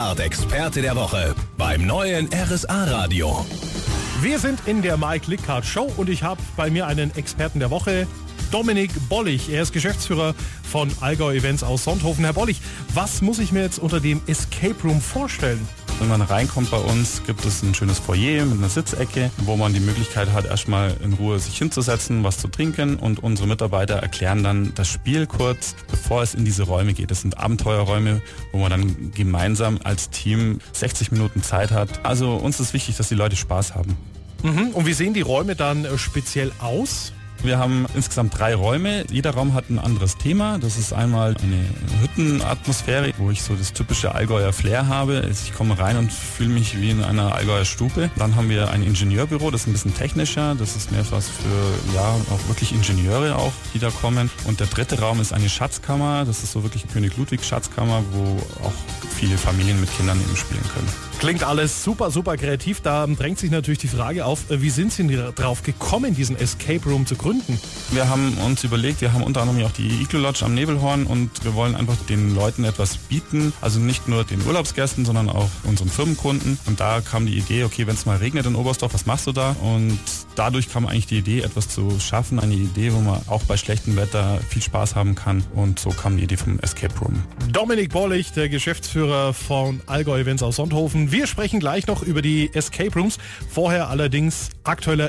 Art Experte der Woche beim neuen RSA Radio. Wir sind in der Mike Lickhardt Show und ich habe bei mir einen Experten der Woche, Dominik Bollig. Er ist Geschäftsführer von Allgäu Events aus Sonthofen. Herr Bollig, was muss ich mir jetzt unter dem Escape Room vorstellen? Wenn man reinkommt bei uns, gibt es ein schönes Foyer mit einer Sitzecke, wo man die Möglichkeit hat, erstmal in Ruhe sich hinzusetzen, was zu trinken und unsere Mitarbeiter erklären dann das Spiel kurz, bevor es in diese Räume geht. Das sind Abenteuerräume, wo man dann gemeinsam als Team 60 Minuten Zeit hat. Also uns ist wichtig, dass die Leute Spaß haben. Mhm. Und wie sehen die Räume dann äh, speziell aus? Wir haben insgesamt drei Räume. Jeder Raum hat ein anderes Thema. Das ist einmal eine Hüttenatmosphäre, wo ich so das typische Allgäuer Flair habe. Ich komme rein und fühle mich wie in einer Allgäuer Stube. Dann haben wir ein Ingenieurbüro, das ist ein bisschen technischer. Das ist mehr was für, ja, auch wirklich Ingenieure auch, die da kommen. Und der dritte Raum ist eine Schatzkammer. Das ist so wirklich König Ludwig Schatzkammer, wo auch viele Familien mit Kindern eben spielen können. Klingt alles super, super kreativ. Da drängt sich natürlich die Frage auf, äh, wie sind Sie darauf gekommen, diesen Escape Room zu gründen? Wir haben uns überlegt, wir haben unter anderem auch die Iglo Lodge am Nebelhorn und wir wollen einfach den Leuten etwas bieten. Also nicht nur den Urlaubsgästen, sondern auch unseren Firmenkunden. Und da kam die Idee, okay, wenn es mal regnet in Oberstdorf, was machst du da? Und dadurch kam eigentlich die Idee, etwas zu schaffen. Eine Idee, wo man auch bei schlechtem Wetter viel Spaß haben kann. Und so kam die Idee vom Escape Room. Dominik Borlich, der Geschäftsführer von Allgäu Events aus Sonthofen. Wir sprechen gleich noch über die Escape Rooms. Vorher allerdings aktueller